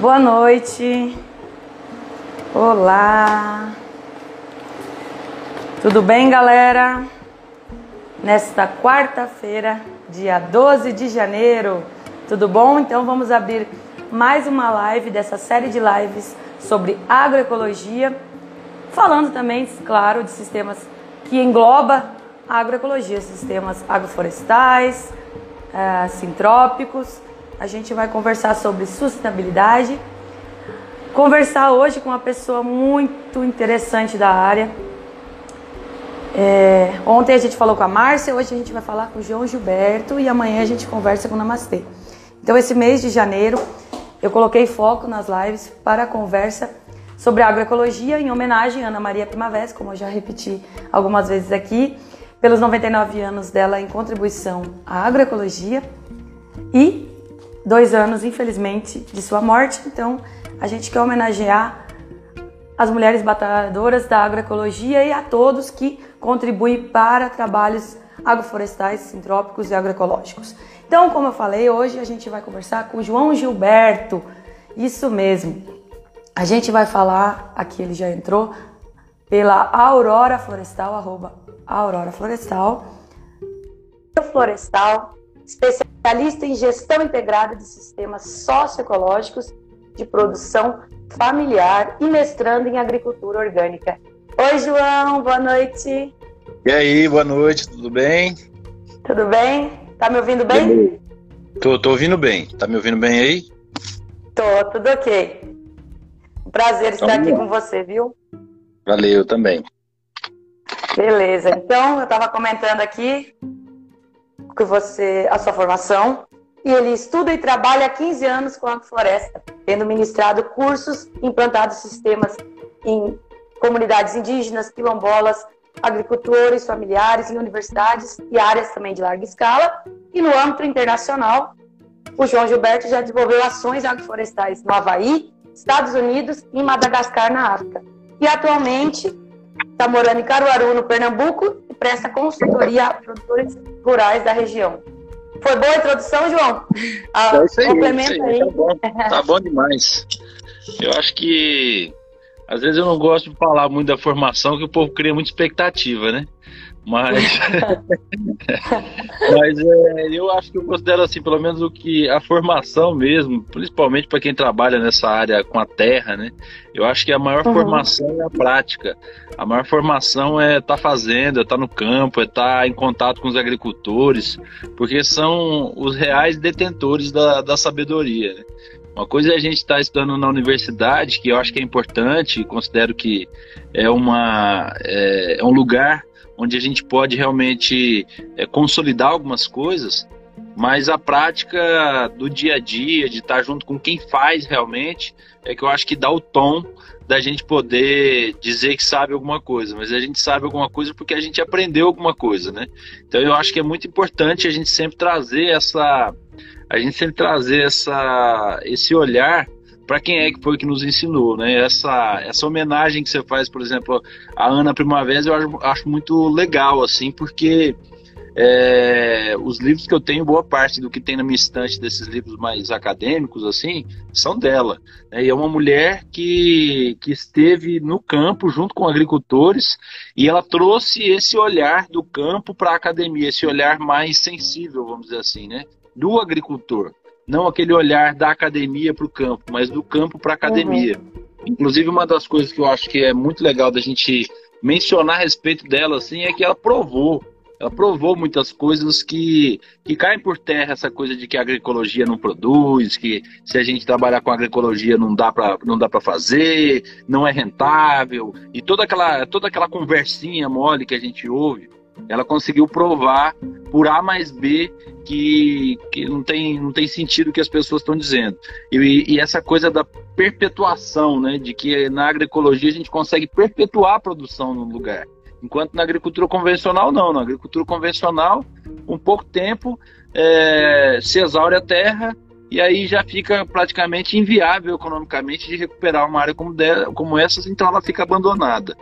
Boa noite. Olá. Tudo bem, galera? Nesta quarta-feira, dia 12 de janeiro. Tudo bom? Então vamos abrir mais uma live dessa série de lives sobre agroecologia, falando também, claro, de sistemas que engloba a agroecologia, sistemas agroflorestais, é, sintrópicos. A gente vai conversar sobre sustentabilidade. Conversar hoje com uma pessoa muito interessante da área. É, ontem a gente falou com a Márcia, hoje a gente vai falar com o João Gilberto e amanhã a gente conversa com o Namastê. Então, esse mês de janeiro, eu coloquei foco nas lives para a conversa sobre agroecologia em homenagem a Ana Maria Primavera, como eu já repeti algumas vezes aqui, pelos 99 anos dela em contribuição à agroecologia e dois anos, infelizmente, de sua morte. Então, a gente quer homenagear as mulheres batalhadoras da agroecologia e a todos que contribuem para trabalhos agroflorestais, sintrópicos e agroecológicos. Então, como eu falei, hoje a gente vai conversar com João Gilberto. Isso mesmo. A gente vai falar, aqui ele já entrou, pela Aurora Florestal, arroba Aurora Florestal. Florestal, especialista em gestão integrada de sistemas socioecológicos de produção familiar e mestrando em agricultura orgânica. Oi, João, boa noite. E aí, boa noite, tudo bem? Tudo bem? Tá me ouvindo bem? Tô, tô ouvindo bem. Tá me ouvindo bem aí? Tô, tudo ok. Prazer estar então, aqui com você, viu? Valeu também. Beleza. Então, eu estava comentando aqui que você, a sua formação, e ele estuda e trabalha há 15 anos com a floresta, tendo ministrado cursos, implantado sistemas em comunidades indígenas, quilombolas, agricultores, familiares, em universidades e áreas também de larga escala. E no âmbito internacional, o João Gilberto já desenvolveu ações agroflorestais no Havaí, Estados Unidos e em Madagascar, na África. E atualmente está morando em Caruaru, no Pernambuco, e presta consultoria a produtores rurais da região. Foi boa a introdução, João? Ah, é isso aí, complementa isso aí. aí. Tá, bom. tá bom demais. Eu acho que às vezes eu não gosto de falar muito da formação, que o povo cria muita expectativa, né? Mas, mas é, eu acho que eu considero assim, pelo menos o que a formação mesmo, principalmente para quem trabalha nessa área com a terra, né? Eu acho que a maior uhum. formação é a prática. A maior formação é estar tá fazendo, é estar tá no campo, é estar tá em contato com os agricultores, porque são os reais detentores da, da sabedoria. Né? Uma coisa é a gente estar tá estudando na universidade, que eu acho que é importante, considero que é, uma, é, é um lugar onde a gente pode realmente é, consolidar algumas coisas, mas a prática do dia a dia, de estar junto com quem faz realmente, é que eu acho que dá o tom da gente poder dizer que sabe alguma coisa, mas a gente sabe alguma coisa porque a gente aprendeu alguma coisa, né? Então eu acho que é muito importante a gente sempre trazer essa a gente sempre trazer essa esse olhar para quem é que foi que nos ensinou, né? Essa, essa homenagem que você faz, por exemplo, a Ana Primavera, eu acho, acho muito legal, assim, porque é, os livros que eu tenho, boa parte do que tem na minha estante desses livros mais acadêmicos, assim, são dela. Né? E é uma mulher que, que esteve no campo junto com agricultores e ela trouxe esse olhar do campo para a academia, esse olhar mais sensível, vamos dizer assim, né? Do agricultor não aquele olhar da academia para o campo, mas do campo para a academia. Uhum. Inclusive, uma das coisas que eu acho que é muito legal da gente mencionar a respeito dela assim, é que ela provou. Ela provou muitas coisas que, que caem por terra, essa coisa de que a agroecologia não produz, que se a gente trabalhar com agroecologia não dá para não dá para fazer, não é rentável, e toda aquela, toda aquela conversinha mole que a gente ouve ela conseguiu provar por A mais B que, que não, tem, não tem sentido o que as pessoas estão dizendo. E, e, essa coisa da perpetuação, né, de que na agroecologia a gente consegue perpetuar a produção no lugar. Enquanto na agricultura convencional, não. Na agricultura convencional, um pouco tempo, é, se exaure a terra e aí já fica praticamente inviável economicamente de recuperar uma área como, de, como essas, então ela fica abandonada.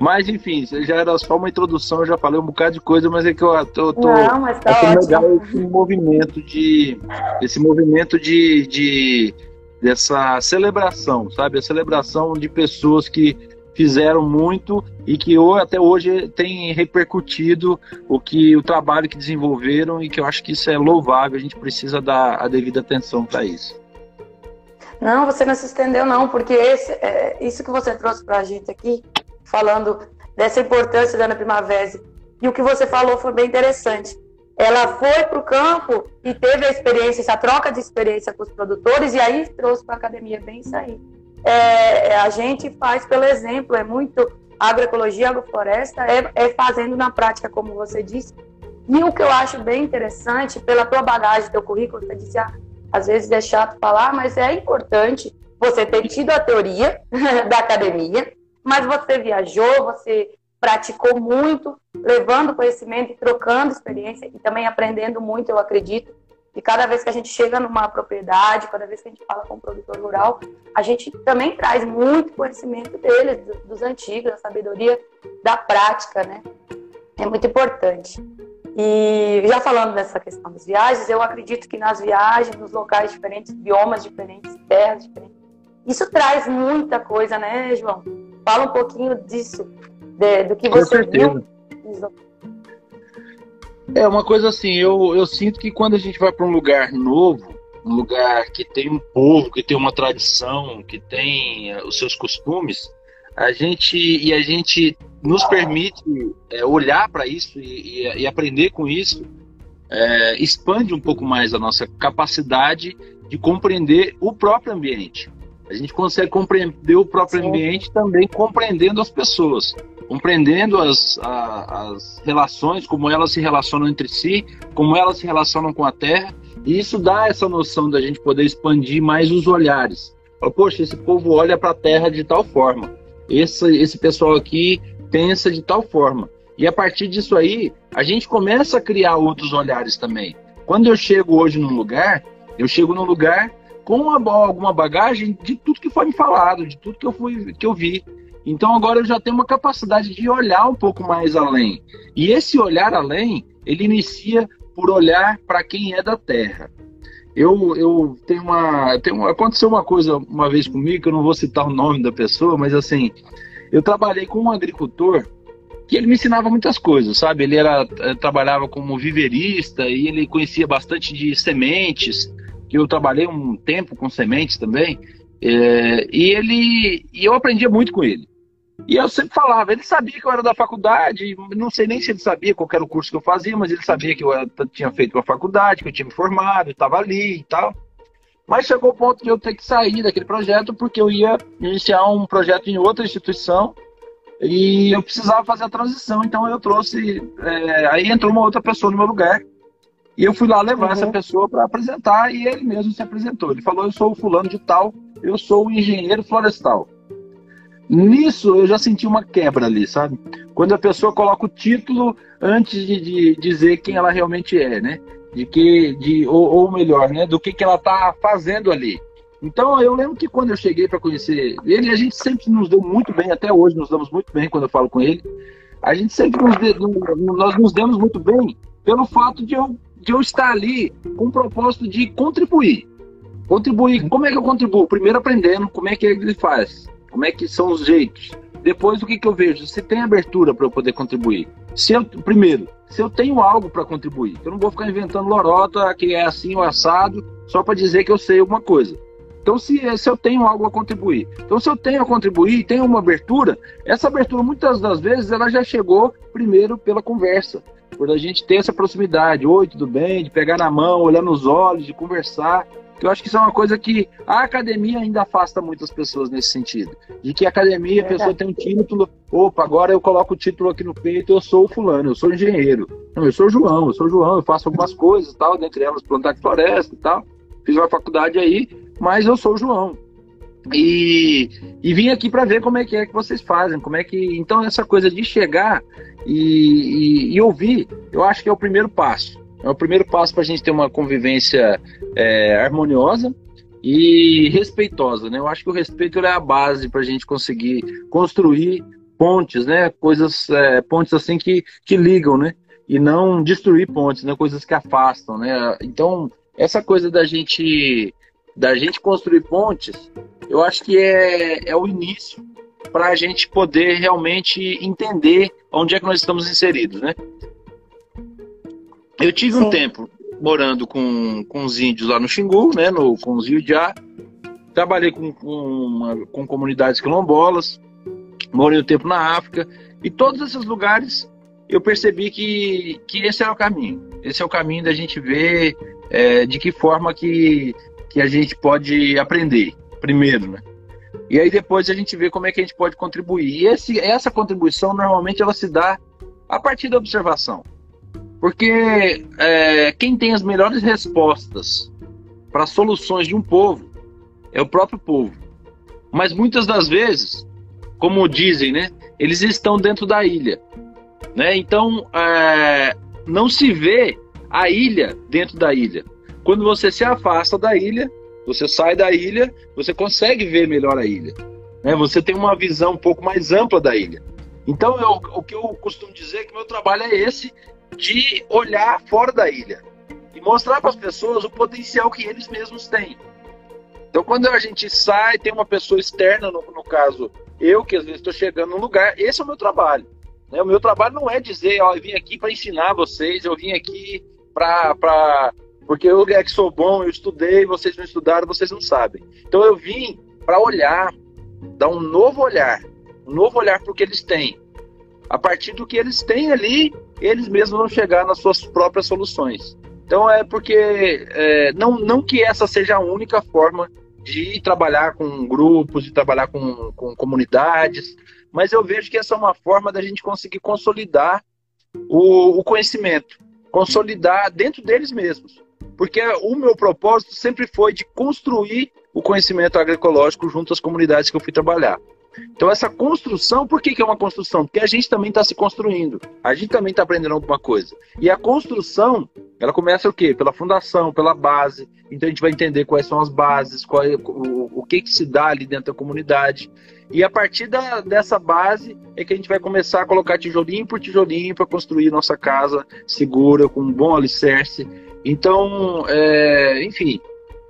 Mas enfim, já era só uma introdução, eu já falei um bocado de coisa, mas é que eu tô, tô Não, mas tá legal esse movimento de esse movimento de, de dessa celebração, sabe? A celebração de pessoas que fizeram muito e que até hoje tem repercutido o que o trabalho que desenvolveram e que eu acho que isso é louvável, a gente precisa dar a devida atenção para isso. Não, você não se estendeu não, porque esse, é, isso que você trouxe para a gente aqui, falando dessa importância da Ana Primavera, e o que você falou foi bem interessante. Ela foi para o campo e teve a experiência, essa troca de experiência com os produtores, e aí trouxe para a academia bem isso aí. É, é, a gente faz pelo exemplo, é muito agroecologia, agrofloresta, é, é fazendo na prática, como você disse. E o que eu acho bem interessante, pela tua bagagem, teu currículo, você disse, ah, às vezes é chato falar, mas é importante você ter tido a teoria da academia, mas você viajou, você praticou muito, levando conhecimento e trocando experiência e também aprendendo muito, eu acredito. E cada vez que a gente chega numa propriedade, cada vez que a gente fala com um produtor rural, a gente também traz muito conhecimento deles, dos antigos, da sabedoria da prática, né? É muito importante. E já falando dessa questão das viagens, eu acredito que nas viagens, nos locais diferentes, biomas diferentes, terras diferentes, isso traz muita coisa, né, João? Fala um pouquinho disso, de, do que você viu. É uma coisa assim, eu, eu sinto que quando a gente vai para um lugar novo, um lugar que tem um povo, que tem uma tradição, que tem uh, os seus costumes, a gente e a gente nos permite é, olhar para isso e, e, e, aprender com isso, é, expande um pouco mais a nossa capacidade de compreender o próprio ambiente. A gente consegue compreender o próprio Sim. ambiente também compreendendo as pessoas, compreendendo as, a, as relações, como elas se relacionam entre si, como elas se relacionam com a Terra, e isso dá essa noção da gente poder expandir mais os olhares. Poxa, esse povo olha para a Terra de tal forma esse, esse pessoal aqui pensa de tal forma. E a partir disso aí, a gente começa a criar outros olhares também. Quando eu chego hoje num lugar, eu chego num lugar com uma, alguma bagagem de tudo que foi me falado, de tudo que eu, fui, que eu vi. Então agora eu já tenho uma capacidade de olhar um pouco mais além. E esse olhar além, ele inicia por olhar para quem é da terra. Eu, eu tenho uma, tenho. Aconteceu uma coisa uma vez comigo, que eu não vou citar o nome da pessoa, mas assim, eu trabalhei com um agricultor que ele me ensinava muitas coisas, sabe? Ele era eh, trabalhava como viverista e ele conhecia bastante de sementes, que eu trabalhei um tempo com sementes também. É, e ele e eu aprendia muito com ele. E eu sempre falava, ele sabia que eu era da faculdade, não sei nem se ele sabia qual era o curso que eu fazia, mas ele sabia que eu tinha feito uma faculdade, que eu tinha me formado, estava ali e tal. Mas chegou o ponto de eu ter que sair daquele projeto porque eu ia iniciar um projeto em outra instituição e eu precisava fazer a transição. Então eu trouxe, é, aí entrou uma outra pessoa no meu lugar e eu fui lá levar uhum. essa pessoa para apresentar e ele mesmo se apresentou. Ele falou: Eu sou o fulano de tal, eu sou o engenheiro florestal. Nisso eu já senti uma quebra ali, sabe? Quando a pessoa coloca o título antes de, de dizer quem ela realmente é, né? De que, de, ou, ou melhor, né? Do que, que ela está fazendo ali. Então eu lembro que quando eu cheguei para conhecer ele, a gente sempre nos deu muito bem, até hoje nos damos muito bem quando eu falo com ele. A gente sempre nos de, nós nos demos muito bem pelo fato de eu, de eu estar ali com o propósito de contribuir. Contribuir. Como é que eu contribuo? Primeiro aprendendo como é que ele faz como é que são os jeitos. Depois, o que, que eu vejo? Se tem abertura para eu poder contribuir. Se eu, primeiro, se eu tenho algo para contribuir, eu não vou ficar inventando lorota que é assim ou assado, só para dizer que eu sei alguma coisa. Então, se, se eu tenho algo a contribuir. Então, se eu tenho a contribuir, tenho uma abertura, essa abertura, muitas das vezes, ela já chegou primeiro pela conversa. Por a gente ter essa proximidade. Oi, tudo bem? De pegar na mão, olhar nos olhos, de conversar. Eu acho que isso é uma coisa que a academia ainda afasta muitas pessoas nesse sentido. De que a academia, a pessoa tem um título, opa, agora eu coloco o título aqui no peito, eu sou o fulano, eu sou engenheiro. Não, eu sou o João, eu sou João, eu faço algumas coisas tal, dentre elas plantar floresta e tal. Fiz uma faculdade aí, mas eu sou o João. E, e vim aqui para ver como é que é que vocês fazem, como é que. Então, essa coisa de chegar e, e, e ouvir, eu acho que é o primeiro passo. É o primeiro passo para a gente ter uma convivência é, harmoniosa e respeitosa, né? Eu acho que o respeito é a base para a gente conseguir construir pontes, né? Coisas, é, pontes assim que, que ligam, né? E não destruir pontes, né? Coisas que afastam, né? Então, essa coisa da gente da gente construir pontes, eu acho que é, é o início para a gente poder realmente entender onde é que nós estamos inseridos, né? Eu tive Sim. um tempo morando com, com os índios lá no Xingu, né, no, com os Iujá, trabalhei com, com, uma, com comunidades quilombolas, morei um tempo na África, e todos esses lugares eu percebi que, que esse é o caminho. Esse é o caminho da gente ver é, de que forma que, que a gente pode aprender, primeiro, né? E aí depois a gente vê como é que a gente pode contribuir. E esse, essa contribuição normalmente ela se dá a partir da observação. Porque é, quem tem as melhores respostas para soluções de um povo é o próprio povo. Mas muitas das vezes, como dizem, né, eles estão dentro da ilha. Né? Então, é, não se vê a ilha dentro da ilha. Quando você se afasta da ilha, você sai da ilha, você consegue ver melhor a ilha. Né? Você tem uma visão um pouco mais ampla da ilha. Então, eu, o que eu costumo dizer é que meu trabalho é esse de olhar fora da ilha e mostrar para as pessoas o potencial que eles mesmos têm. Então, quando a gente sai, tem uma pessoa externa, no, no caso, eu, que às vezes estou chegando num lugar, esse é o meu trabalho. Né? O meu trabalho não é dizer, ó, eu vim aqui para ensinar vocês, eu vim aqui para. Porque eu é que sou bom, eu estudei, vocês não estudaram, vocês não sabem. Então eu vim para olhar, dar um novo olhar, um novo olhar para o que eles têm. A partir do que eles têm ali, eles mesmos vão chegar nas suas próprias soluções. Então é porque é, não, não que essa seja a única forma de trabalhar com grupos, de trabalhar com, com comunidades, mas eu vejo que essa é uma forma da gente conseguir consolidar o, o conhecimento, consolidar dentro deles mesmos. Porque o meu propósito sempre foi de construir o conhecimento agroecológico junto às comunidades que eu fui trabalhar. Então, essa construção, por que, que é uma construção? Porque a gente também está se construindo, a gente também está aprendendo alguma coisa. E a construção, ela começa o quê? Pela fundação, pela base. Então, a gente vai entender quais são as bases, qual é, o, o que, que se dá ali dentro da comunidade. E a partir da, dessa base é que a gente vai começar a colocar tijolinho por tijolinho para construir nossa casa segura, com um bom alicerce. Então, é, enfim,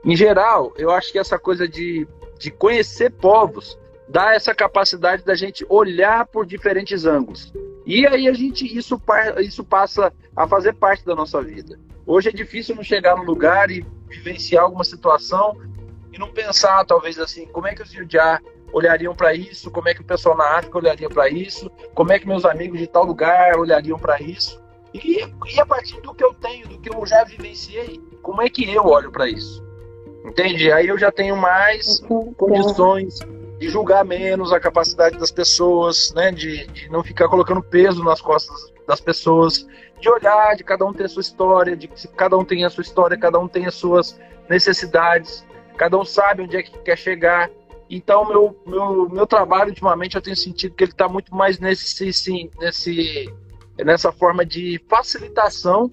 em geral, eu acho que essa coisa de, de conhecer povos dá essa capacidade da gente olhar por diferentes ângulos. E aí a gente isso, isso passa a fazer parte da nossa vida. Hoje é difícil não chegar no lugar e vivenciar alguma situação e não pensar, talvez assim, como é que os já olhariam para isso, como é que o pessoal na África olharia para isso, como é que meus amigos de tal lugar olhariam para isso. E, e a partir do que eu tenho, do que eu já vivenciei, como é que eu olho para isso? Entende? Aí eu já tenho mais condições de julgar menos a capacidade das pessoas, né? De, de, não ficar colocando peso nas costas das pessoas, de olhar, de cada um ter a sua história, de que cada um tem a sua história, cada um tem as suas necessidades, cada um sabe onde é que quer chegar. Então, meu, meu, meu trabalho, ultimamente, eu tenho sentido que ele está muito mais nesse, sim, nesse, nessa forma de facilitação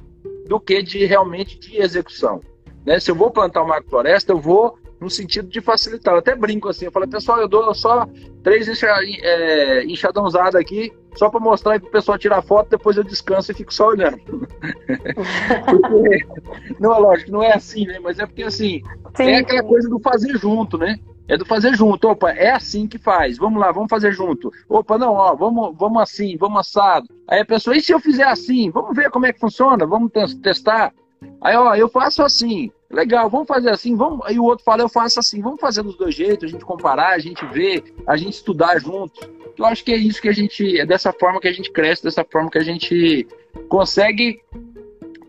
do que de realmente de execução. Né? Se eu vou plantar uma floresta, eu vou no sentido de facilitar. Eu até brinco assim, eu falo, pessoal, eu dou só três enxa, é, enxadãozadas aqui, só para mostrar para o pessoal tirar foto, depois eu descanso e fico só olhando. porque, não, é lógico, não é assim, né? Mas é porque assim, Sim. é aquela coisa do fazer junto, né? É do fazer junto. Opa, é assim que faz. Vamos lá, vamos fazer junto. Opa, não, ó, vamos, vamos assim, vamos assado. Aí a pessoa, e se eu fizer assim? Vamos ver como é que funciona, vamos testar. Aí, ó, eu faço assim. Legal, vamos fazer assim, vamos. Aí o outro fala, eu faço assim, vamos fazer dos dois jeitos, a gente comparar, a gente ver, a gente estudar juntos. Eu acho que é isso que a gente. É dessa forma que a gente cresce, dessa forma que a gente consegue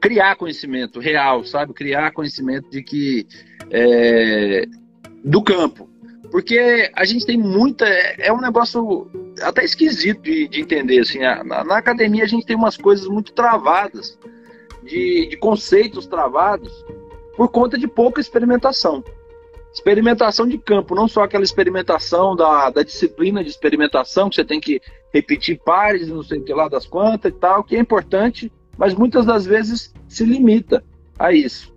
criar conhecimento real, sabe? Criar conhecimento de que. É, do campo. Porque a gente tem muita. É um negócio até esquisito de, de entender. Assim, na, na, academia a gente tem umas coisas muito travadas, de, de conceitos travados por conta de pouca experimentação. Experimentação de campo, não só aquela experimentação da, da disciplina de experimentação, que você tem que repetir pares, não sei o que lá das quantas e tal, que é importante, mas muitas das vezes se limita a isso.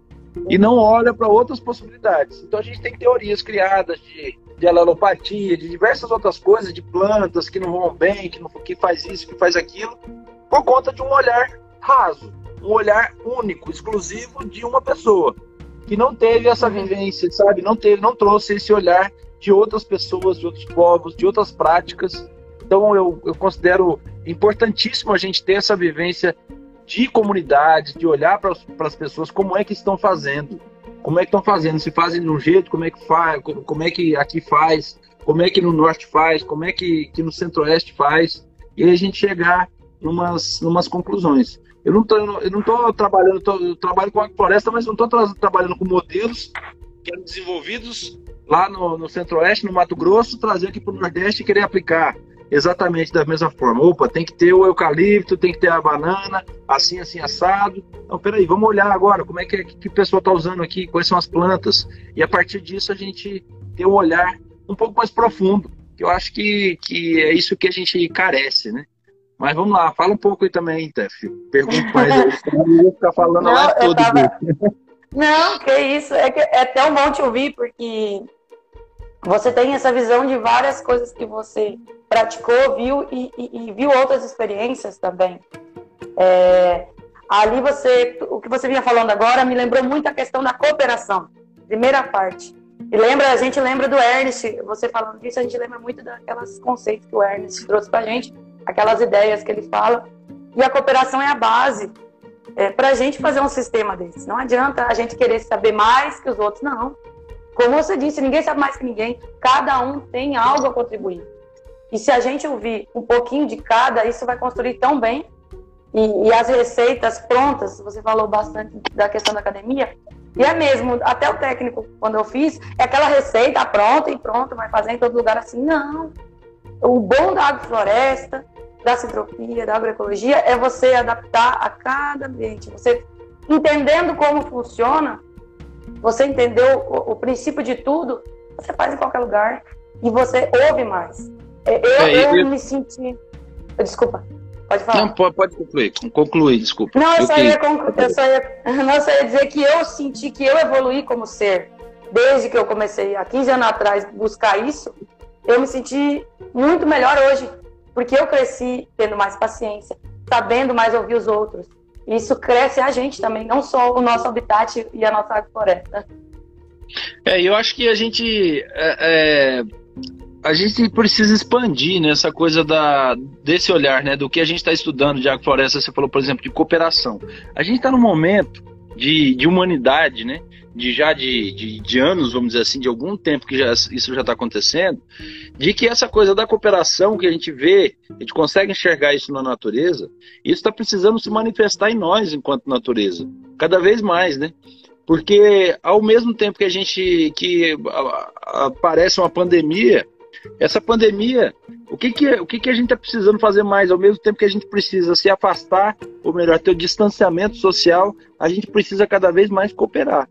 E não olha para outras possibilidades. Então a gente tem teorias criadas de, de alelopatia, de diversas outras coisas, de plantas que não vão bem, que, não, que faz isso, que faz aquilo, por conta de um olhar raso, um olhar único, exclusivo de uma pessoa. que não teve essa vivência, sabe? Não teve, não trouxe esse olhar de outras pessoas, de outros povos, de outras práticas. Então eu, eu considero importantíssimo a gente ter essa vivência de comunidade, de olhar para as pessoas como é que estão fazendo, como é que estão fazendo, se fazem de um jeito, como é que faz, como é que aqui faz, como é que no norte faz, como é que, que no centro-oeste faz, e aí a gente chegar numas, numas conclusões. Eu não tô, eu não tô trabalhando, tô, eu trabalho com a floresta, mas não estou tra trabalhando com modelos que eram desenvolvidos lá no, no centro-oeste, no Mato Grosso, trazer aqui para o nordeste e querer aplicar exatamente da mesma forma. Opa, tem que ter o eucalipto, tem que ter a banana, assim, assim, assado. Então, peraí, vamos olhar agora como é que, que a pessoa está usando aqui, quais são as plantas. E a partir disso a gente ter um olhar um pouco mais profundo, que eu acho que, que é isso que a gente carece, né? Mas vamos lá, fala um pouco aí também, Tef. Pergunta mais aí, eu vou ficar falando não, lá todo tava... Não, que isso. É, que é até um bom te ouvir, porque você tem essa visão de várias coisas que você praticou, viu e, e, e viu outras experiências também. É, ali você, o que você vinha falando agora me lembrou muito a questão da cooperação, primeira parte. E lembra, a gente lembra do Ernest, você falando disso, a gente lembra muito daquelas conceitos que o Ernest trouxe pra gente aquelas ideias que ele fala. E a cooperação é a base é, para a gente fazer um sistema desse. Não adianta a gente querer saber mais que os outros, não. Como você disse, ninguém sabe mais que ninguém. Cada um tem algo a contribuir. E se a gente ouvir um pouquinho de cada, isso vai construir tão bem. E, e as receitas prontas, você falou bastante da questão da academia, e é mesmo, até o técnico, quando eu fiz, é aquela receita pronta e pronto, vai fazer em todo lugar assim. Não. O bom da agrofloresta da sintropia, da agroecologia, é você adaptar a cada ambiente. Você entendendo como funciona, você entendeu o, o princípio de tudo, você faz em qualquer lugar e você ouve mais. É, eu, é, eu, eu me senti. Desculpa. Pode falar. Não, pode, pode concluir. Concluir, desculpa. Não, eu, só ia, eu, só ia, não, só ia dizer que eu senti que eu evoluí como ser. Desde que eu comecei há 15 anos atrás buscar isso, eu me senti muito melhor hoje porque eu cresci tendo mais paciência, sabendo mais ouvir os outros. Isso cresce a gente também, não só o nosso habitat e a nossa agrofloresta. É, eu acho que a gente é, é, a gente precisa expandir né, coisa da, desse olhar, né, do que a gente está estudando de agrofloresta. Você falou, por exemplo, de cooperação. A gente está num momento de, de humanidade, né, de já de, de, de, anos, vamos dizer assim, de algum tempo que já, isso já está acontecendo, de que essa coisa da cooperação que a gente vê, a gente consegue enxergar isso na natureza, isso está precisando se manifestar em nós enquanto natureza, cada vez mais, né? Porque ao mesmo tempo que a gente que aparece uma pandemia, essa pandemia, o que que, o que, que a gente está precisando fazer mais? Ao mesmo tempo que a gente precisa se afastar, ou melhor, ter o distanciamento social, a gente precisa cada vez mais cooperar.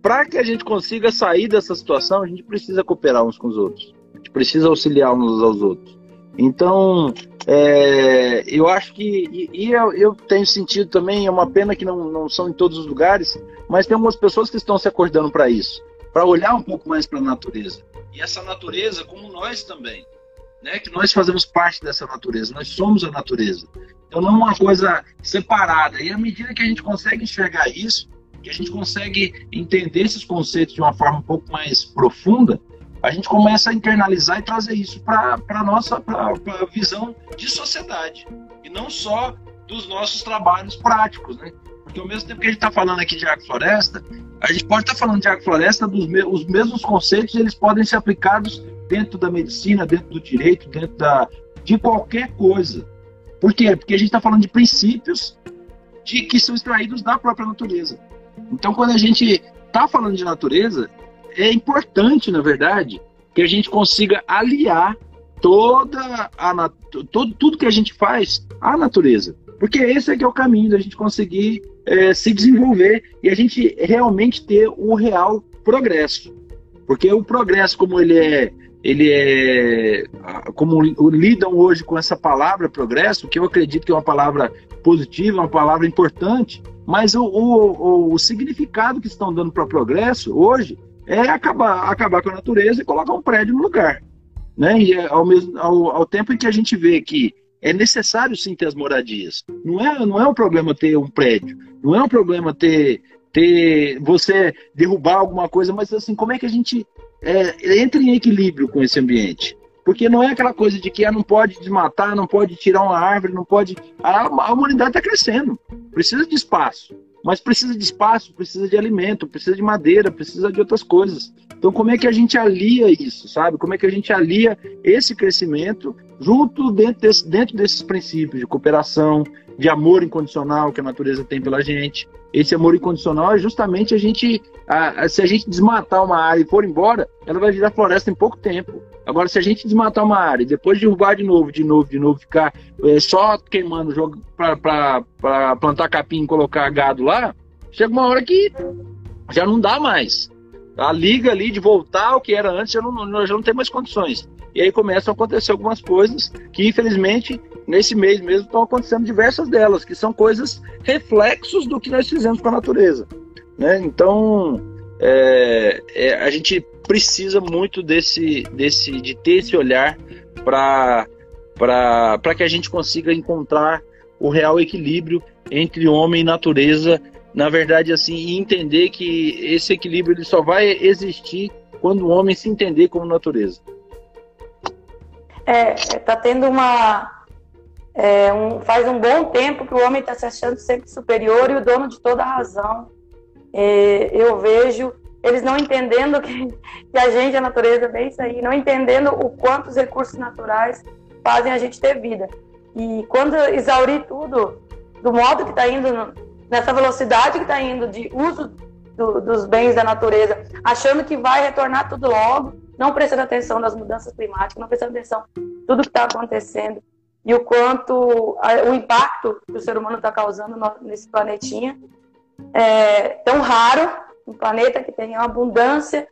Para que a gente consiga sair dessa situação, a gente precisa cooperar uns com os outros. A gente precisa auxiliar uns aos outros. Então, é, eu acho que. E, e eu, eu, tenho sentido também, é uma pena que não, não são em todos os lugares, mas tem algumas pessoas que estão se acordando para isso para olhar um pouco mais para a natureza. E essa natureza, como nós também. Né, que nós fazemos parte dessa natureza, nós somos a natureza. Então não é uma coisa separada. E à medida que a gente consegue enxergar isso, que a gente consegue entender esses conceitos de uma forma um pouco mais profunda, a gente começa a internalizar e trazer isso para a nossa pra, pra visão de sociedade. E não só dos nossos trabalhos práticos, né? Porque ao mesmo tempo que a gente está falando aqui de agrofloresta, a gente pode estar tá falando de agrofloresta, dos me os mesmos conceitos eles podem ser aplicados dentro da medicina, dentro do direito, dentro da, de qualquer coisa. Por quê? Porque a gente está falando de princípios de que são extraídos da própria natureza. Então, quando a gente está falando de natureza, é importante, na verdade, que a gente consiga aliar toda a todo, tudo que a gente faz à natureza. Porque esse é que é o caminho da gente conseguir é, se desenvolver e a gente realmente ter o real progresso. Porque o progresso, como ele é, ele é, como lidam hoje com essa palavra progresso, que eu acredito que é uma palavra positiva, uma palavra importante, mas o, o, o significado que estão dando para progresso hoje é acabar, acabar com a natureza e colocar um prédio no lugar. Né? E é ao, mesmo, ao, ao tempo em que a gente vê que é necessário sim ter as moradias. Não é, não é um problema ter um prédio, não é um problema ter ter você derrubar alguma coisa, mas assim, como é que a gente é, entra em equilíbrio com esse ambiente? Porque não é aquela coisa de que ah, não pode desmatar, não pode tirar uma árvore, não pode. A, a humanidade está crescendo, precisa de espaço. Mas precisa de espaço, precisa de alimento, precisa de madeira, precisa de outras coisas. Então, como é que a gente alia isso, sabe? Como é que a gente alia esse crescimento junto dentro, desse, dentro desses princípios de cooperação, de amor incondicional que a natureza tem pela gente. Esse amor incondicional é justamente a gente, a, a, se a gente desmatar uma área e for embora, ela vai virar floresta em pouco tempo. Agora, se a gente desmatar uma área e depois derrubar de novo, de novo, de novo, ficar é, só queimando para plantar capim e colocar gado lá, chega uma hora que já não dá mais. A liga ali de voltar ao que era antes já não, já não tem mais condições. E aí começam a acontecer algumas coisas que, infelizmente, nesse mês mesmo estão acontecendo diversas delas, que são coisas reflexos do que nós fizemos com a natureza. Né? Então, é, é, a gente precisa muito desse, desse, de ter esse olhar para que a gente consiga encontrar o real equilíbrio entre homem e natureza. Na verdade, assim, e entender que esse equilíbrio ele só vai existir quando o homem se entender como natureza. É, tá tendo uma. É, um, faz um bom tempo que o homem está se achando sempre superior e o dono de toda a razão. É, eu vejo eles não entendendo que, que a gente, a natureza, bem isso aí, não entendendo o quanto os recursos naturais fazem a gente ter vida. E quando exaurir tudo, do modo que está indo, nessa velocidade que está indo de uso do, dos bens da natureza, achando que vai retornar tudo logo, não prestando atenção nas mudanças climáticas, não prestando atenção tudo que está acontecendo e o quanto a, o impacto que o ser humano está causando no, nesse planetinha é tão raro um planeta que tem abundância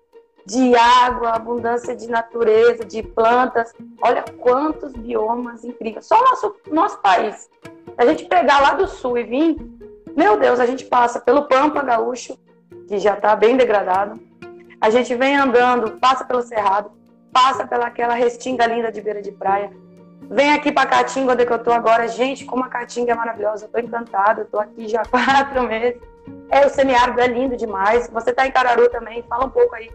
de água, abundância de natureza, de plantas. Olha quantos biomas incríveis. Só nosso, nosso país. A gente pegar lá do sul e vir, meu Deus, a gente passa pelo Pampa Gaúcho, que já está bem degradado. A gente vem andando, passa pelo Cerrado, passa pelaquela restinga linda de beira de praia. Vem aqui para Caatinga, onde é eu estou agora. Gente, como a Caatinga é maravilhosa. Eu estou encantada, estou aqui já há quatro meses. É, o semiárido é lindo demais. Você está em Cararu também, fala um pouco aí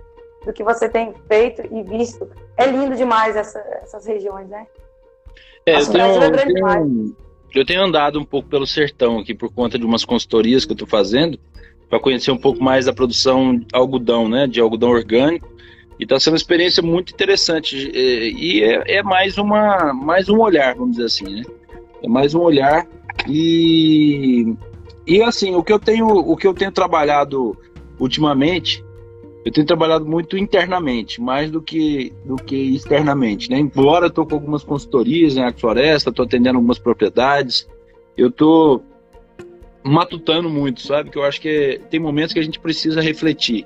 do que você tem feito e visto. É lindo demais essa, essas regiões, né? É, eu tenho, é eu, tenho, eu tenho andado um pouco pelo sertão aqui por conta de umas consultorias que eu estou fazendo para conhecer um pouco mais da produção de algodão, né, de algodão orgânico. E está sendo uma experiência muito interessante e é, é, mais uma mais um olhar, vamos dizer assim, né? É mais um olhar e e assim, o que eu tenho, o que eu tenho trabalhado ultimamente, eu tenho trabalhado muito internamente, mais do que do que externamente, né? Embora eu tô com algumas consultorias em agrofloresta, estou atendendo algumas propriedades, eu tô matutando muito, sabe? Que eu acho que tem momentos que a gente precisa refletir,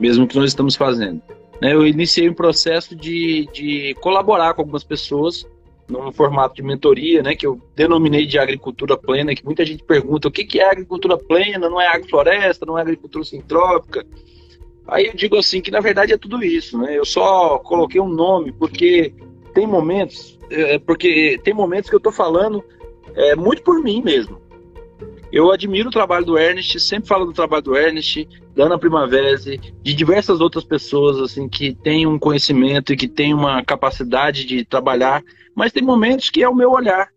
mesmo que nós estamos fazendo. Né? Eu iniciei um processo de, de colaborar com algumas pessoas num formato de mentoria, né, que eu denominei de agricultura plena, que muita gente pergunta o que, que é agricultura plena, não é agrofloresta, não é agricultura sintrópica. Aí eu digo assim que na verdade é tudo isso, né? Eu só coloquei um nome porque tem momentos, é, porque tem momentos que eu estou falando é, muito por mim mesmo. Eu admiro o trabalho do Ernest, sempre falo do trabalho do Ernest, da Ana Primavera, de diversas outras pessoas assim que têm um conhecimento e que têm uma capacidade de trabalhar mas tem momentos que é o meu olhar.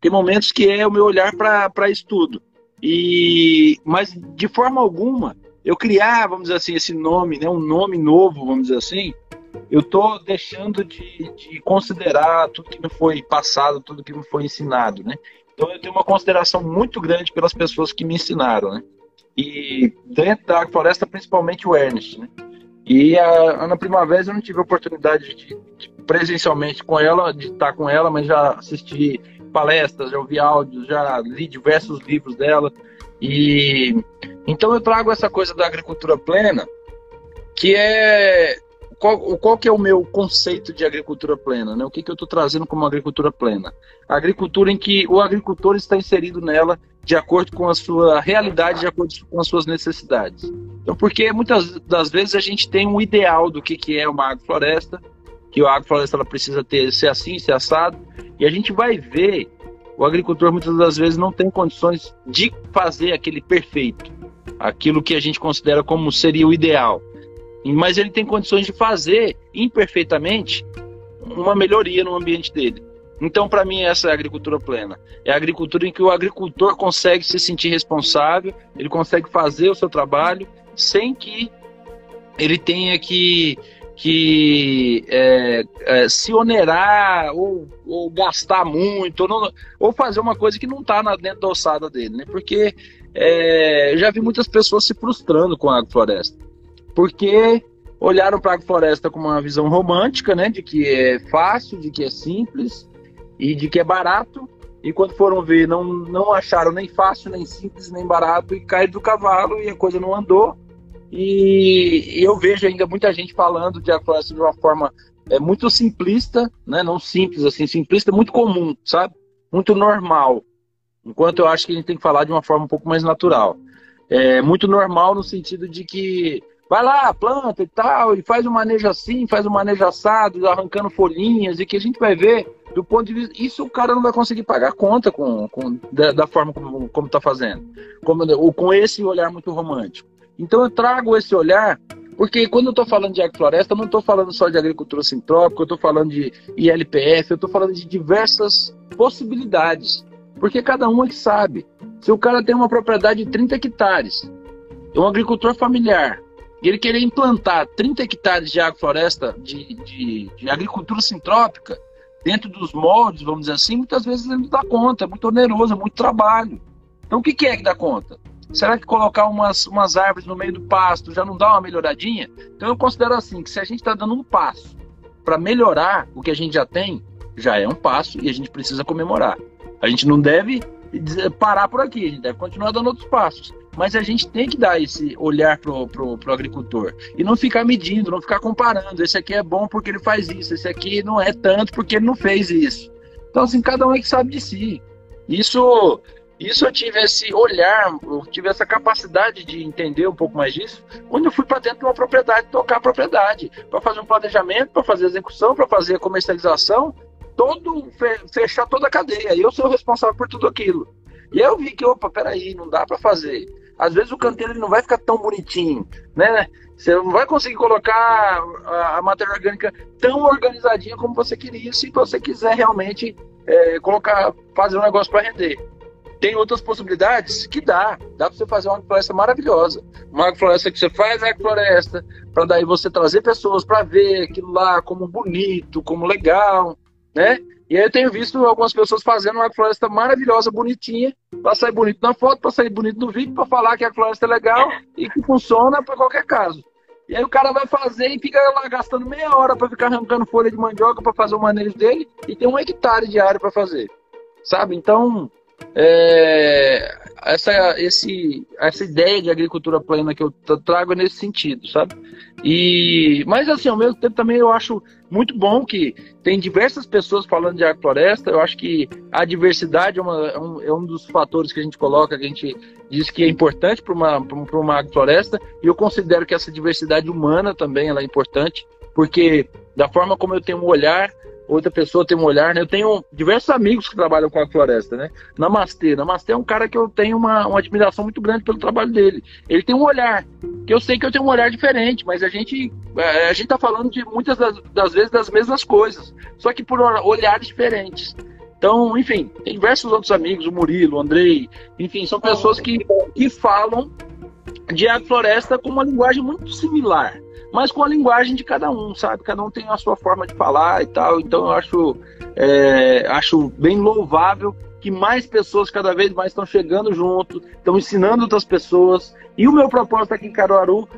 Tem momentos que é o meu olhar para estudo. E, mas de forma alguma, eu criar, vamos dizer assim, esse nome, né, um nome novo, vamos dizer assim, eu estou deixando de, de, considerar tudo que me foi passado, tudo que me foi ensinado, né? Então eu tenho uma consideração muito grande pelas pessoas que me ensinaram, né? E dentro da floresta, principalmente o Ernest, né? E a Ana Primavera eu não tive a oportunidade de, de, presencialmente com ela, de estar com ela, mas já assisti palestras, já ouvi áudios, já li diversos livros dela. E então eu trago essa coisa da agricultura plena, que é qual, qual que é o meu conceito de agricultura plena, né? O que, que eu estou trazendo como agricultura plena? Agricultura em que o agricultor está inserido nela de acordo com a sua realidade, de acordo com as suas necessidades. Então, porque muitas das vezes a gente tem um ideal do que, que é uma agrofloresta, que a agrofloresta precisa ter, ser assim, ser assado, e a gente vai ver, o agricultor muitas das vezes não tem condições de fazer aquele perfeito. aquilo que a gente considera como seria o ideal. Mas ele tem condições de fazer imperfeitamente uma melhoria no ambiente dele. Então, para mim, essa é a agricultura plena. É a agricultura em que o agricultor consegue se sentir responsável, ele consegue fazer o seu trabalho sem que ele tenha que, que é, é, se onerar ou, ou gastar muito, ou, não, ou, fazer uma coisa que não está dentro da ossada dele, né? Porque é, eu já vi muitas pessoas se frustrando com a agrofloresta. Porque olharam para a agrofloresta com uma visão romântica, né? De que é fácil, de que é simples, e de que é barato, e quando foram ver, não, não acharam nem fácil, nem simples, nem barato, e caíram do cavalo e a coisa não andou. E, eu vejo ainda muita gente falando de agrofloresta de uma forma é, muito simplista, né? não simples, assim, simplista, muito comum, sabe? Muito normal. Enquanto eu acho que a gente tem que falar de uma forma um pouco mais natural. É muito normal no sentido de que vai lá, planta e tal, e faz um manejo assim, faz um manejo assado, arrancando folhinhas, e que a gente vai ver do ponto de vista. Isso o cara não vai conseguir pagar conta com, com da, da, forma como, como tá fazendo. Como, ou com esse olhar muito romântico. Então eu trago esse olhar, porque quando eu estou falando de agrofloresta, eu não estou falando só de agricultura sintrópica, eu estou falando de ILPF, eu estou falando de diversas possibilidades. Porque cada um é que sabe. Se o cara tem uma propriedade de 30 hectares, é um agricultor familiar, e ele querer implantar 30 hectares de agrofloresta, de, de, de agricultura sintrópica, dentro dos moldes, vamos dizer assim, muitas vezes ele não dá conta, é muito oneroso, é muito trabalho. Então o que, que é que dá conta? Será que colocar umas, umas árvores no meio do pasto já não dá uma melhoradinha? Então eu considero assim, que se a gente está dando um passo para melhorar o que a gente já tem, já é um passo e a gente precisa comemorar. A gente não deve parar por aqui, a gente deve continuar dando outros passos. Mas a gente tem que dar esse olhar pro, pro, pro agricultor. E não ficar medindo, não ficar comparando. Esse aqui é bom porque ele faz isso, esse aqui não é tanto porque ele não fez isso. Então, assim, cada um é que sabe de si. Isso, isso eu tive esse olhar, eu tive essa capacidade de entender um pouco mais disso quando eu fui para dentro de uma propriedade, tocar a propriedade, para fazer um planejamento, para fazer execução, para fazer comercialização, todo fechar toda a cadeia. Eu sou responsável por tudo aquilo. E eu vi que, opa, peraí, não dá para fazer. Às vezes o canteiro ele não vai ficar tão bonitinho, né? Você não vai conseguir colocar a, a matéria orgânica tão organizadinha como você queria, se você quiser realmente é, colocar, fazer um negócio para render. Tem outras possibilidades que dá. Dá para você fazer uma floresta maravilhosa. Uma floresta que você faz a floresta, para daí você trazer pessoas para ver aquilo lá como bonito, como legal, né? E aí eu tenho visto algumas pessoas fazendo uma floresta maravilhosa, bonitinha, para sair bonito na foto, para sair bonito no vídeo, para falar que a floresta é legal e que funciona para qualquer caso. E aí o cara vai fazer e fica lá gastando meia hora para ficar arrancando folha de mandioca para fazer o manejo dele e tem um hectare de área para fazer. Sabe? Então, é, essa, esse, essa ideia de agricultura plena que eu trago é nesse sentido, sabe? E, mas assim, ao mesmo tempo também eu acho muito bom que tem diversas pessoas falando de agrofloresta. Eu acho que a diversidade é, uma, é, um, é um dos fatores que a gente coloca, que a gente diz que é importante para uma, para uma agrofloresta. E eu considero que essa diversidade humana também ela é importante, porque da forma como eu tenho um olhar outra pessoa tem um olhar, né? Eu tenho diversos amigos que trabalham com a floresta, né? Namastê. Namastê é um cara que eu tenho uma, uma admiração muito grande pelo trabalho dele. Ele tem um olhar, que eu sei que eu tenho um olhar diferente, mas a gente é, a gente tá falando de muitas das, das vezes das mesmas coisas, só que por olhares diferentes. Então, enfim, tem diversos outros amigos, o Murilo, o Andrei, enfim, são pessoas que, que falam de agrofloresta com uma linguagem muito similar mas com a linguagem de cada um, sabe? Cada um tem a sua forma de falar e tal. Então eu acho, é, acho bem louvável que mais pessoas cada vez mais estão chegando junto, estão ensinando outras pessoas. E o meu propósito aqui em Caruaru,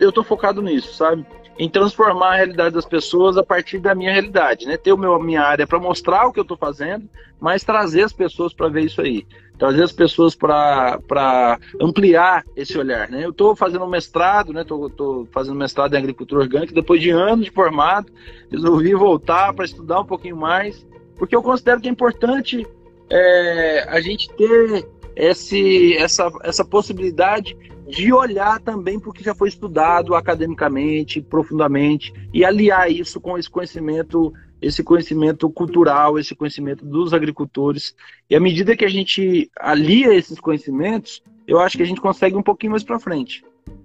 eu estou focado nisso, sabe? Em transformar a realidade das pessoas a partir da minha realidade, né? Ter o meu, a minha área para mostrar o que eu estou fazendo, mas trazer as pessoas para ver isso aí trazer as pessoas para ampliar esse olhar. Né? Eu estou fazendo um mestrado, estou né? fazendo mestrado em agricultura orgânica, depois de anos de formado, resolvi voltar para estudar um pouquinho mais, porque eu considero que é importante é, a gente ter esse, essa, essa possibilidade de olhar também para o que já foi estudado academicamente, profundamente, e aliar isso com esse conhecimento esse conhecimento cultural, esse conhecimento dos agricultores. E à medida que a gente alia esses conhecimentos, eu acho que a gente consegue um pouquinho mais para frente,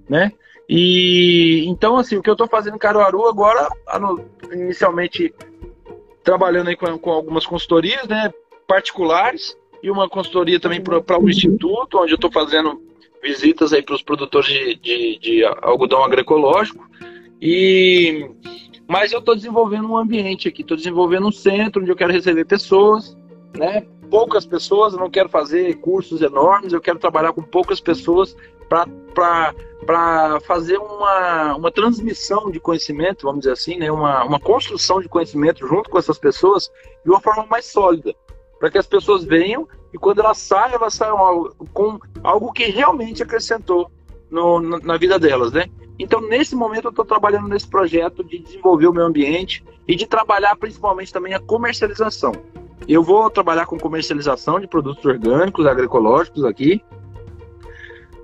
né? E então, assim, o que eu estou fazendo em Caruaru agora, inicialmente trabalhando aí com, com algumas consultorias, né, particulares e uma consultoria também para o instituto, onde eu estou fazendo visitas aí para os produtores de, de, de, algodão agroecológico. E mas eu estou desenvolvendo um ambiente aqui, estou desenvolvendo um centro onde eu quero receber pessoas, né? Poucas pessoas, eu não quero fazer cursos enormes, eu quero trabalhar com poucas pessoas para fazer uma, uma transmissão de conhecimento, vamos dizer assim, né? uma, uma construção de conhecimento junto com essas pessoas de uma forma mais sólida para que as pessoas venham e quando elas saem, elas saiam com algo que realmente acrescentou no, na vida delas, né? Então, nesse momento, eu estou trabalhando nesse projeto de desenvolver o meio ambiente e de trabalhar principalmente também a comercialização. Eu vou trabalhar com comercialização de produtos orgânicos, agroecológicos aqui,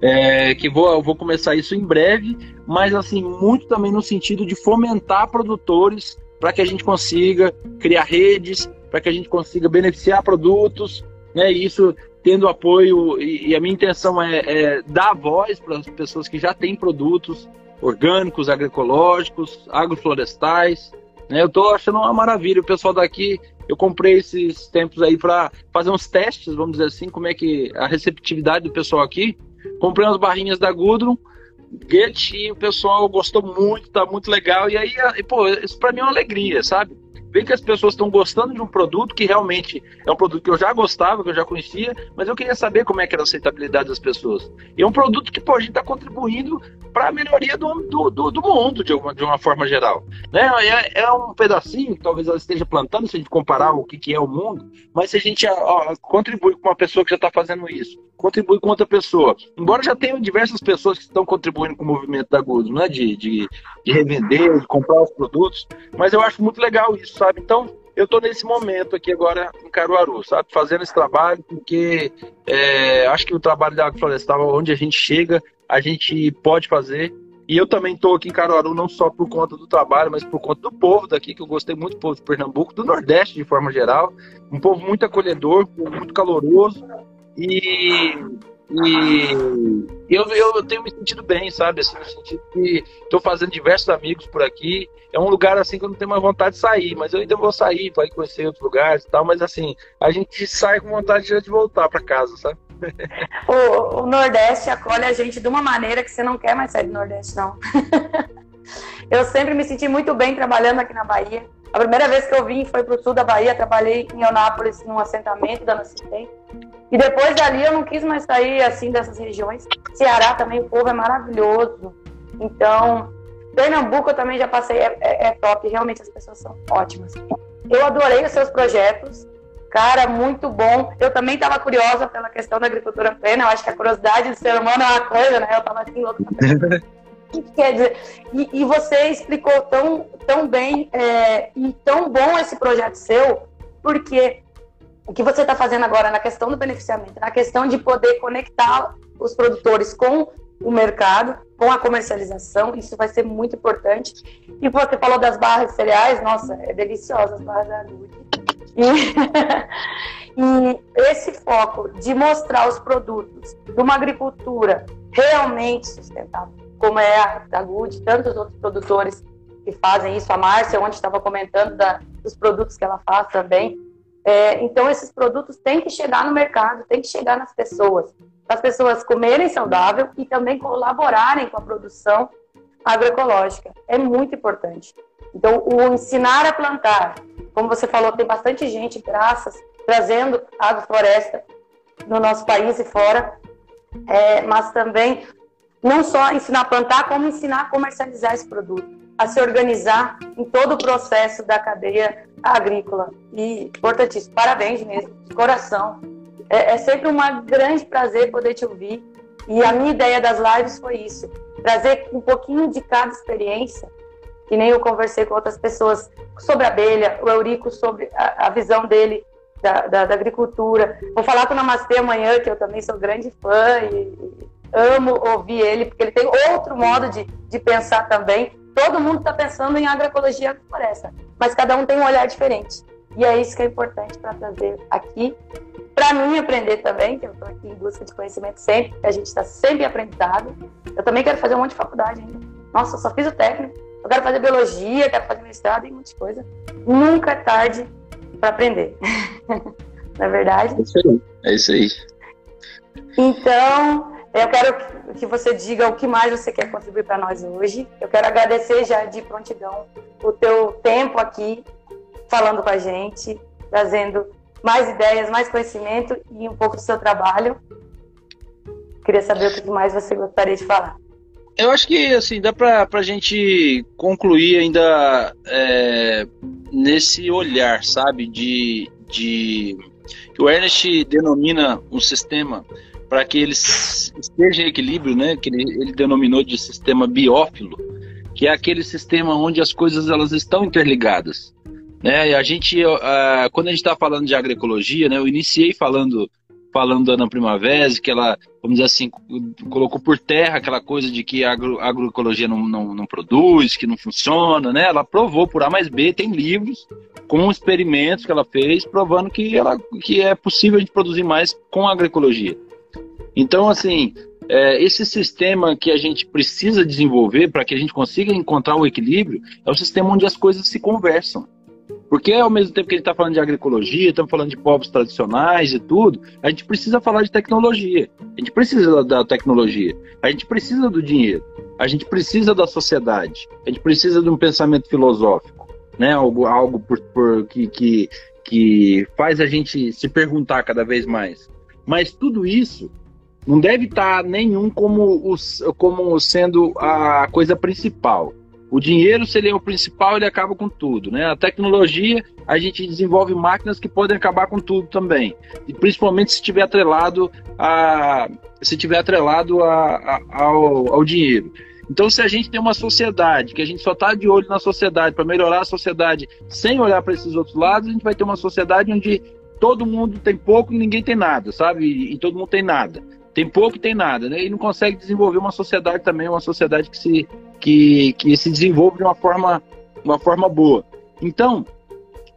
é, que vou, vou começar isso em breve, mas assim, muito também no sentido de fomentar produtores para que a gente consiga criar redes, para que a gente consiga beneficiar produtos, né? E isso tendo apoio, e, e a minha intenção é, é dar voz para as pessoas que já têm produtos orgânicos, agroecológicos, agroflorestais. Né? Eu estou achando uma maravilha. O pessoal daqui, eu comprei esses tempos aí para fazer uns testes, vamos dizer assim, como é que a receptividade do pessoal aqui. Comprei umas barrinhas da Gudrun, Get, e o pessoal gostou muito, tá muito legal. E aí, pô, isso para mim é uma alegria, sabe? Ver que as pessoas estão gostando de um produto que realmente é um produto que eu já gostava, que eu já conhecia, mas eu queria saber como é que era a aceitabilidade das pessoas. E é um produto que pô, a gente está contribuindo para a melhoria do, do, do, do, mundo, de uma, de uma forma geral. Né? É, é, um pedacinho que talvez ela esteja plantando, se a gente comparar o que, que é o mundo, mas se a gente ó, contribui com uma pessoa que já está fazendo isso, contribui com outra pessoa. Embora já tenham diversas pessoas que estão contribuindo com o movimento da Guzo, né? de, de, de revender, de comprar os produtos, mas eu acho muito legal isso sabe? Então, eu estou nesse momento aqui agora em Caruaru, sabe? Fazendo esse trabalho, porque é, acho que o trabalho da agroflorestal, onde a gente chega, a gente pode fazer. E eu também estou aqui em Caruaru não só por conta do trabalho, mas por conta do povo daqui, que eu gostei muito do povo de Pernambuco, do Nordeste de forma geral. Um povo muito acolhedor, muito caloroso. E e eu, eu tenho me sentido bem, sabe? Assim, no sentido que estou fazendo diversos amigos por aqui. É um lugar assim que eu não tenho mais vontade de sair, mas eu ainda vou sair para conhecer outros lugares e tal. Mas assim, a gente sai com vontade de voltar para casa, sabe? O, o, Nordeste acolhe a gente de uma maneira que você não quer mais sair do Nordeste, não. eu sempre me senti muito bem trabalhando aqui na Bahia. A primeira vez que eu vim foi para o sul da Bahia, trabalhei em Eunápolis, num assentamento dando assistência. E depois dali eu não quis mais sair assim dessas regiões. Ceará também, o povo é maravilhoso. Então, Pernambuco eu também já passei, é, é, é top, realmente as pessoas são ótimas. Eu adorei os seus projetos, cara, muito bom. Eu também estava curiosa pela questão da agricultura plena, eu acho que a curiosidade do ser humano é uma coisa, né? Eu estava assim louca que quer dizer? E, e, você explicou tão, tão bem é, e tão bom esse projeto seu, porque o que você está fazendo agora na questão do beneficiamento, na questão de poder conectar os produtores com o mercado, com a comercialização, isso vai ser muito importante. E você falou das barras de cereais, nossa, é deliciosa as barras da Lud. E, e esse foco de mostrar os produtos de uma agricultura realmente sustentável, como é a da Good, tantos outros produtores que fazem isso, a Márcia, onde estava comentando da, dos produtos que ela faz também, é, então, esses produtos têm que chegar no mercado, têm que chegar nas pessoas. As pessoas comerem saudável e também colaborarem com a produção agroecológica. É muito importante. Então, o ensinar a plantar, como você falou, tem bastante gente, graças, trazendo agrofloresta no nosso país e fora, é, mas também não só ensinar a plantar, como ensinar a comercializar esse produto a se organizar em todo o processo da cadeia agrícola. E, importantíssimo, parabéns mesmo, de coração. É, é sempre um grande prazer poder te ouvir. E a minha ideia das lives foi isso: trazer um pouquinho de cada experiência, que nem eu conversei com outras pessoas sobre abelha, o Eurico sobre a, a visão dele da, da, da, agricultura. Vou falar com o Namastê amanhã, que eu também sou grande fã e amo ouvir ele, porque ele tem outro modo de, de pensar também. Todo mundo está pensando em agroecologia e agrofloresta, mas cada um tem um olhar diferente. E é isso que é importante para trazer aqui para mim aprender também, que eu estou aqui em busca de conhecimento sempre, a gente está sempre aprendizado. Eu também quero fazer um monte de faculdade ainda. Nossa, eu só fiz o técnico, eu quero fazer biologia, quero fazer mestrado e muitas coisas. Nunca é tarde para aprender. Não é verdade? É isso aí. É isso aí. Então, eu quero que você diga o que mais você quer contribuir para nós hoje. Eu quero agradecer já de prontidão o teu tempo aqui falando com a gente, trazendo mais ideias, mais conhecimento e um pouco do seu trabalho. Queria saber o que mais você gostaria de falar. Eu acho que assim dá para a gente concluir ainda é, nesse olhar, sabe, de, de que o Ernest denomina um sistema para que ele esteja em equilíbrio, né? Que ele, ele denominou de sistema biófilo, que é aquele sistema onde as coisas elas estão interligadas. Né? E a gente, uh, quando a gente está falando de agroecologia, né, eu iniciei falando falando da Ana Primavera, que ela, vamos dizer assim, colocou por terra aquela coisa de que a agro, agroecologia não, não, não, produz, que não funciona, né? Ela provou por A mais B, tem livros com experimentos que ela fez provando que, ela, que é possível a gente produzir mais com agroecologia. Então, assim, é, esse sistema que a gente precisa desenvolver para que a gente consiga encontrar o equilíbrio é o sistema onde as coisas se conversam. Porque ao mesmo tempo que a gente está falando de agroecologia, estamos falando de povos tradicionais e tudo, a gente precisa falar de tecnologia. A gente precisa da tecnologia. A gente precisa do dinheiro. A gente precisa da sociedade. A gente precisa de um pensamento filosófico, né? Algo, algo por, por que, que, que faz a gente se perguntar cada vez mais. Mas tudo isso não deve estar nenhum como, os, como sendo a coisa principal. O dinheiro, se ele é o principal, ele acaba com tudo, né? A tecnologia, a gente desenvolve máquinas que podem acabar com tudo também. E principalmente se estiver atrelado a se tiver atrelado a, a, ao, ao dinheiro. Então, se a gente tem uma sociedade que a gente só está de olho na sociedade para melhorar a sociedade sem olhar para esses outros lados, a gente vai ter uma sociedade onde todo mundo tem pouco e ninguém tem nada, sabe? E, e todo mundo tem nada. Tem pouco e tem nada, né? E não consegue desenvolver uma sociedade também, uma sociedade que se, que, que se desenvolve de uma forma, uma forma boa. Então,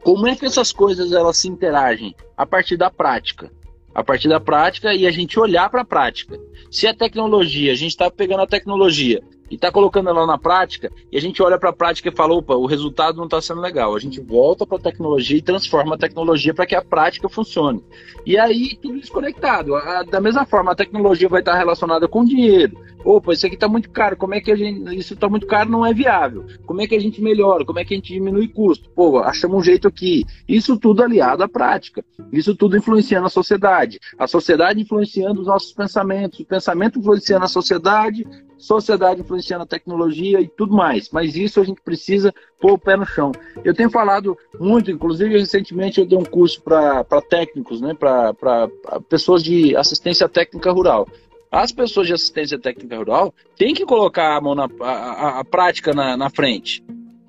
como é que essas coisas elas se interagem? A partir da prática. A partir da prática e a gente olhar para a prática. Se a tecnologia, a gente está pegando a tecnologia e está colocando ela na prática, e a gente olha para a prática e fala, opa, o resultado não está sendo legal. A gente volta para a tecnologia e transforma a tecnologia para que a prática funcione. E aí, tudo isso conectado. A, da mesma forma, a tecnologia vai estar relacionada com dinheiro. Opa, isso aqui está muito caro, como é que a gente. Isso está muito caro, não é viável. Como é que a gente melhora? Como é que a gente diminui custo? Pô, achamos um jeito aqui. Isso tudo aliado à prática. Isso tudo influenciando a sociedade. A sociedade influenciando os nossos pensamentos. O pensamento influenciando a sociedade, sociedade influenciando a tecnologia e tudo mais. Mas isso a gente precisa pôr o pé no chão. Eu tenho falado muito, inclusive recentemente eu dei um curso para técnicos, né, para pessoas de assistência técnica rural. As pessoas de assistência técnica rural têm que colocar a mão na a, a, a prática na, na frente.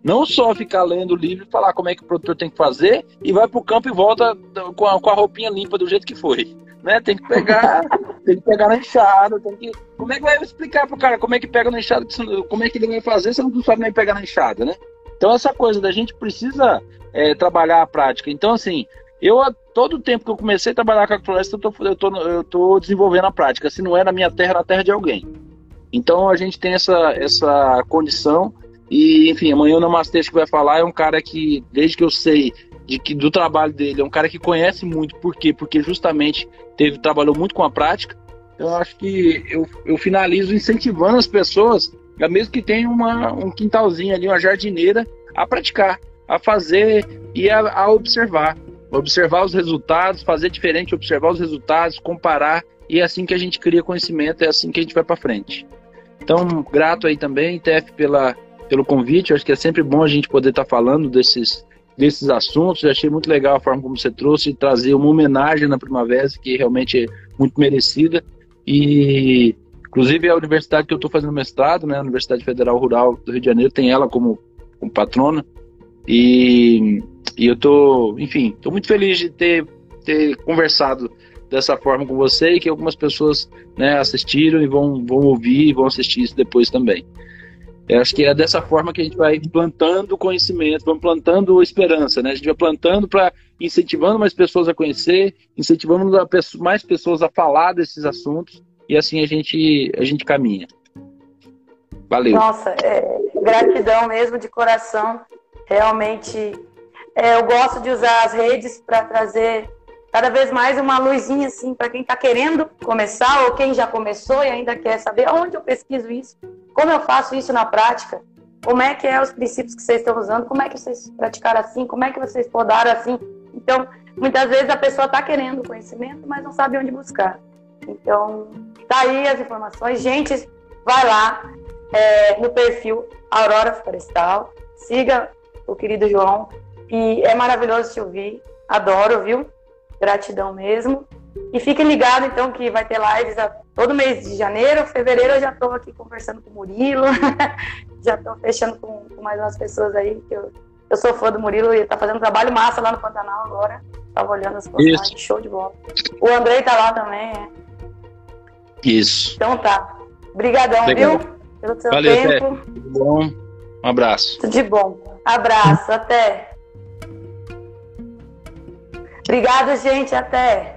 Não só ficar lendo o livro e falar como é que o produtor tem que fazer e vai para o campo e volta com a, com a roupinha limpa do jeito que foi né? Tem que pegar, tem que pegar na enxada, tem que. Como é que vai explicar pro cara como é que pega na enxada, como é que ele vai fazer se não sabe nem pegar na enxada, né? Então essa coisa da gente precisa é, trabalhar a prática. Então, assim, eu todo o tempo que eu comecei a trabalhar com a floresta, eu tô, eu, tô, eu tô desenvolvendo a prática. Se não é na minha terra, é na terra de alguém. Então a gente tem essa, essa condição. E, enfim, amanhã o Namastê que vai falar é um cara que, desde que eu sei de que do trabalho dele. É um cara que conhece muito, por quê? Porque justamente teve trabalhou muito com a prática. Então eu acho que eu, eu finalizo incentivando as pessoas, mesmo que tenham uma, um quintalzinho ali, uma jardineira, a praticar, a fazer e a, a observar. Observar os resultados, fazer diferente, observar os resultados, comparar, e é assim que a gente cria conhecimento, é assim que a gente vai para frente. Então, grato aí também, TF, pela, pelo convite. Eu acho que é sempre bom a gente poder estar tá falando desses, desses assuntos. Eu achei muito legal a forma como você trouxe, trazer uma homenagem na Primavera, que realmente é muito merecida. E, inclusive, a universidade que eu estou fazendo mestrado, né, a Universidade Federal Rural do Rio de Janeiro, tem ela como, como patrona. E, e eu estou, enfim, estou muito feliz de ter, ter conversado dessa forma com você e que algumas pessoas né, assistiram e vão, vão ouvir e vão assistir isso depois também. Eu acho que é dessa forma que a gente vai plantando conhecimento, vamos plantando esperança, né? A gente vai plantando para incentivando mais pessoas a conhecer, incentivando mais pessoas a falar desses assuntos e assim a gente a gente caminha. Valeu. Nossa, é, gratidão mesmo de coração. Realmente, é, eu gosto de usar as redes para trazer cada vez mais uma luzinha assim para quem está querendo começar ou quem já começou e ainda quer saber onde eu pesquiso isso, como eu faço isso na prática, como é que é os princípios que vocês estão usando, como é que vocês praticaram assim, como é que vocês podaram assim. Então, muitas vezes a pessoa está querendo conhecimento, mas não sabe onde buscar. Então, tá aí as informações. Gente, vai lá é, no perfil Aurora Florestal, siga o querido João e é maravilhoso te ouvir. Adoro, viu? Gratidão mesmo. E fiquem ligados, então, que vai ter lives a, todo mês de janeiro. Fevereiro eu já estou aqui conversando com o Murilo. já estou fechando com, com, mais umas pessoas aí. que eu, eu sou fã do Murilo e está fazendo um trabalho massa lá no Pantanal agora. Estava olhando as postagens, show de bola. O Andrei tá lá também, é. Isso. Então tá. Obrigadão, viu? Pelo seu Valeu, tempo. Bom. Um abraço. Tudo de bom. Abraço, até. Obrigada, gente. Até.